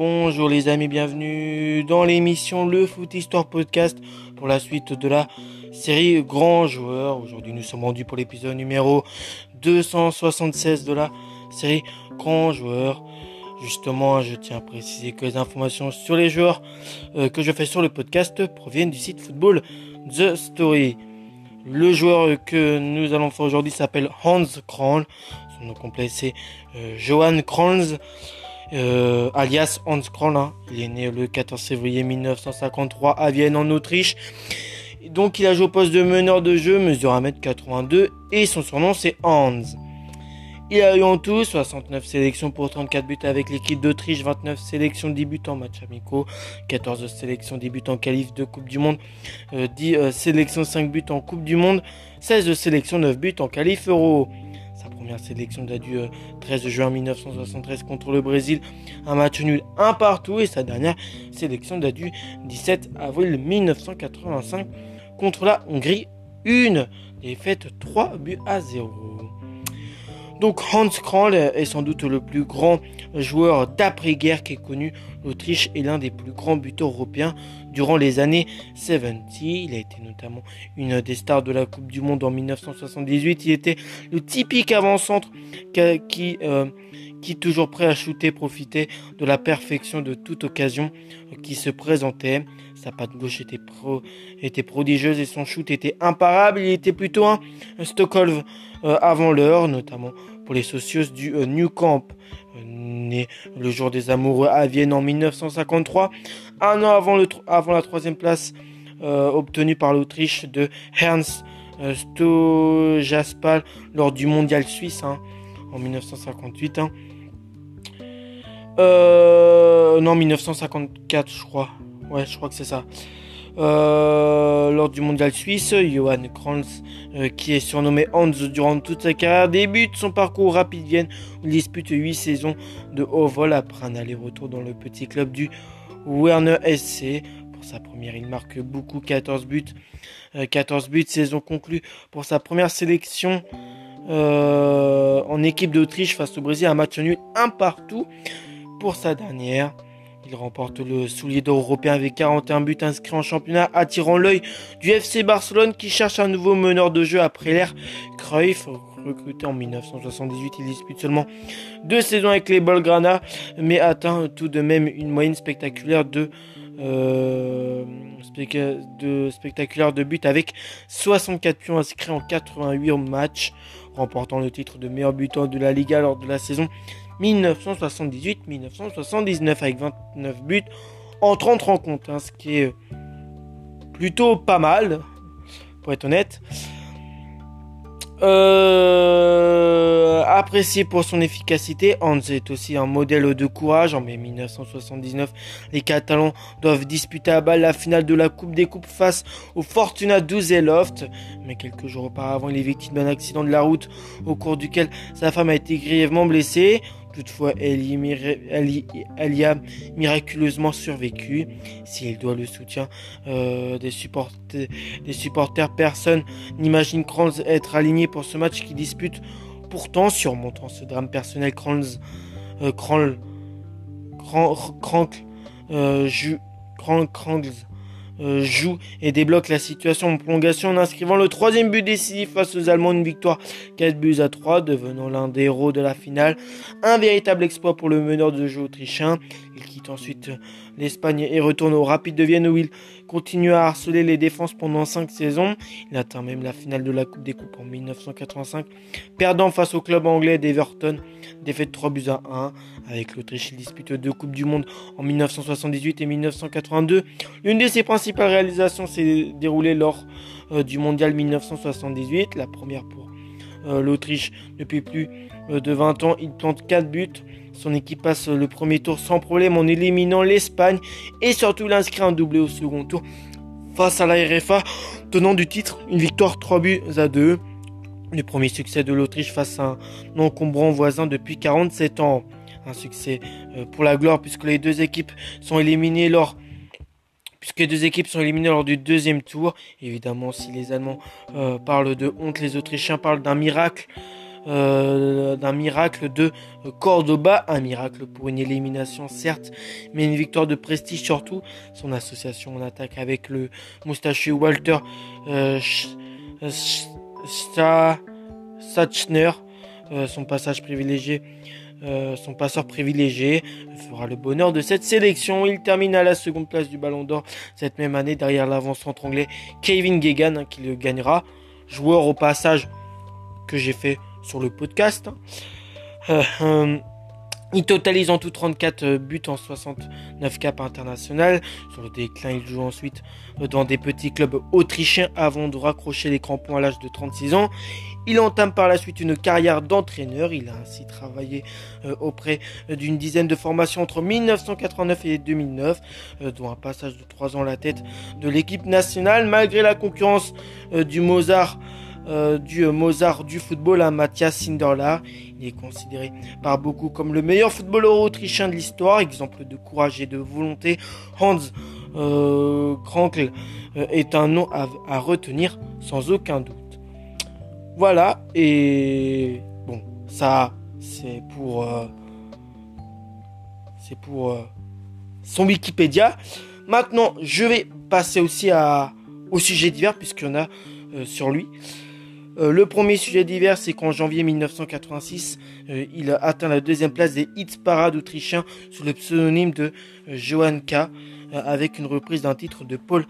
Bonjour les amis, bienvenue dans l'émission Le Foot Histoire Podcast pour la suite de la série Grand Joueur. Aujourd'hui nous sommes rendus pour l'épisode numéro 276 de la série Grand Joueur. Justement, je tiens à préciser que les informations sur les joueurs euh, que je fais sur le podcast proviennent du site Football The Story. Le joueur que nous allons faire aujourd'hui s'appelle Hans Kranl. Son nom complet c'est euh, Johan Kranz, euh, alias Hans Kranl. Hein. Il est né le 14 février 1953 à Vienne en Autriche. Donc il a joué au poste de meneur de jeu, mesure 1m82 et son surnom c'est Hans. Il a eu en tout 69 sélections pour 34 buts avec l'équipe d'Autriche, 29 sélections 10 buts en match amicaux, 14 sélections 10 buts en qualif de Coupe du Monde, 10 euh, euh, sélections 5 buts en Coupe du Monde, 16 sélections 9 buts en qualif euro. Sa première sélection date du 13 euh, juin 1973 contre le Brésil, un match nul un partout. Et sa dernière sélection date du 17 avril 1985 contre la Hongrie, une défaite 3 buts à 0. Donc Hans Kranl est sans doute le plus grand joueur d'après-guerre qu'ait connu l'Autriche et l'un des plus grands buteurs européens durant les années 70. Il a été notamment une des stars de la Coupe du Monde en 1978. Il était le typique avant-centre qui, euh, qui, toujours prêt à shooter, profitait de la perfection de toute occasion qui se présentait. Sa patte gauche était, pro, était prodigieuse et son shoot était imparable. Il était plutôt un, Stockholm euh, avant l'heure, notamment pour les socios du euh, New Camp. Euh, né le jour des amoureux à Vienne en 1953, un an avant, le, avant la troisième place obtenue par l'Autriche de Ernst Stojaspal lors du mondial suisse hein, en 1958. Hein. non, 1954, je crois. Ouais, je crois que c'est ça. Euh, lors du mondial suisse, Johan Kranz, euh, qui est surnommé Hans durant toute sa carrière, débute son parcours rapide Vienne il dispute 8 saisons de haut vol après un aller-retour dans le petit club du Werner SC. Pour sa première, il marque beaucoup, 14 buts. 14 euh, buts, saison conclue pour sa première sélection en équipe d'Autriche face au Brésil, un match nul un partout pour sa dernière. Il remporte le soulier d'or européen avec 41 buts inscrits en championnat, attirant l'œil du FC Barcelone qui cherche un nouveau meneur de jeu après l'ère Cruyff. Recruté en 1978, il dispute seulement deux saisons avec les Bolgrana, mais atteint tout de même une moyenne spectaculaire de, euh, de spectaculaire de buts avec 64 pions inscrits en 88 matchs, remportant le titre de meilleur buteur de la Liga lors de la saison 1978-1979 avec 29 buts en 30 rencontres, hein, ce qui est plutôt pas mal, pour être honnête. Euh, apprécié pour son efficacité, Hans est aussi un modèle de courage. En mai 1979, les Catalans doivent disputer à balle la finale de la Coupe des Coupes face au Fortuna Düsseldorf. Mais quelques jours auparavant, il est victime d'un accident de la route au cours duquel sa femme a été grièvement blessée. Toutefois, elle y, a miraculeusement survécu. S'il doit le soutien euh, des, supporters, personne n'imagine Kranz être aligné pour ce match qui dispute. Pourtant, surmontant ce drame personnel, Kranz, euh, Kranl, euh, euh, joue et débloque la situation en prolongation en inscrivant le troisième but décisif face aux Allemands, une victoire 4 buts à 3, devenant l'un des héros de la finale. Un véritable exploit pour le meneur de jeu autrichien. Il quitte ensuite l'Espagne et retourne au Rapide de Vienne où il continue à harceler les défenses pendant 5 saisons. Il atteint même la finale de la Coupe des Coupes en 1985, perdant face au club anglais d'Everton, défaite 3 buts à 1. Avec l'Autriche, il dispute deux Coupes du Monde en 1978 et 1982. L'une de ses principales réalisations s'est déroulée lors euh, du Mondial 1978, la première pour l'Autriche depuis plus euh, de 20 ans. Il plante 4 buts son équipe passe le premier tour sans problème en éliminant l'Espagne et surtout il inscrit un doublé au second tour face à la RFA, tenant du titre une victoire 3 buts à 2. Le premier succès de l'Autriche face à un encombrant voisin depuis 47 ans. Un succès euh, pour la gloire puisque les deux équipes sont éliminées lors puisque les deux équipes sont éliminées lors du deuxième tour. Évidemment, si les Allemands euh, parlent de honte, les Autrichiens parlent d'un miracle. euh, d'un miracle de Cordoba, un miracle pour une élimination certes, mais une victoire de prestige surtout. Son association en attaque avec le moustachu Walter euh, Sachner, euh, son passage privilégié. Euh, son passeur privilégié fera le bonheur de cette sélection. Il termine à la seconde place du Ballon d'Or cette même année derrière l'avant-centre anglais Kevin Gegan hein, qui le gagnera. Joueur au passage que j'ai fait sur le podcast. Euh, euh, il totalise en tout 34 euh, buts en 69 caps internationales. Sur le déclin, il joue ensuite dans des petits clubs autrichiens avant de raccrocher les crampons à l'âge de 36 ans. Il entame par la suite une carrière d'entraîneur. Il a ainsi travaillé auprès d'une dizaine de formations entre 1989 et 2009, dont un passage de 3 ans à la tête de l'équipe nationale. Malgré la concurrence du Mozart euh, du Mozart du football à Matthias Sinderlar. Il est considéré par beaucoup comme le meilleur footballeur autrichien de l'histoire, exemple de courage et de volonté. Hans euh, Krankl euh, est un nom à, retenir sans aucun doute. Voilà, et bon, ça c'est pour c'est pour son Wikipédia. Maintenant, je vais passer aussi au sujet divers puisqu'il y en a sur lui. Euh, le premier sujet divers, c'est qu'en janvier 1986, euh, il a atteint la deuxième place des hits parades autrichiens sous le pseudonyme de euh, Johan K, avec une reprise d'un titre de Paul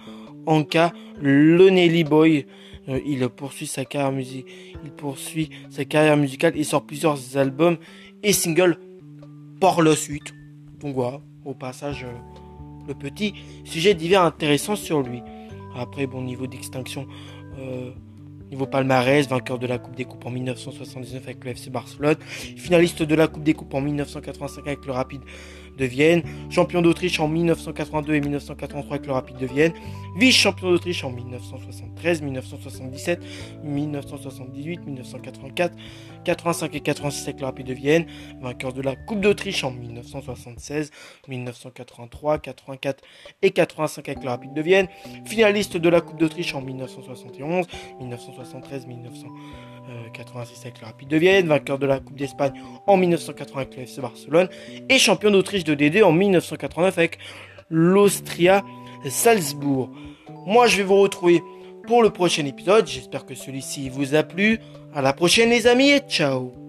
Anka, Lonely Boy. il poursuit sa carrière il poursuit sa carrière musicale et sort plusieurs albums et singles par la suite. Donc voilà, au passage, le petit sujet divers intéressant sur lui. Après, bon niveau d'extinction. Niveau palmarès, vainqueur de la Coupe des Coupes en 1979 avec le FC Barcelone, finaliste de la Coupe des Coupes en 1985 avec le Rapide de Vienne, champion d'Autriche en 1982 et 1983 avec le Rapide de Vienne, vice-champion d'Autriche en 1973, 1977, 1978, 1984, 85 et 86 avec le Rapide de Vienne, vainqueur de la Coupe d'Autriche en 1976, 1983, 84 et 85 avec le Rapide de Vienne, finaliste de la Coupe d'Autriche en 1971, 1973, 1986 avec le Rapide de Vienne, vainqueur de la Coupe d'Espagne en 1980 avec le FC Barcelone et champion d'Autriche de DD en 1989 avec l'Austria Salzbourg. Moi, je vais vous retrouver pour le prochain épisode. J'espère que celui-ci vous a plu. À la prochaine, les amis, et ciao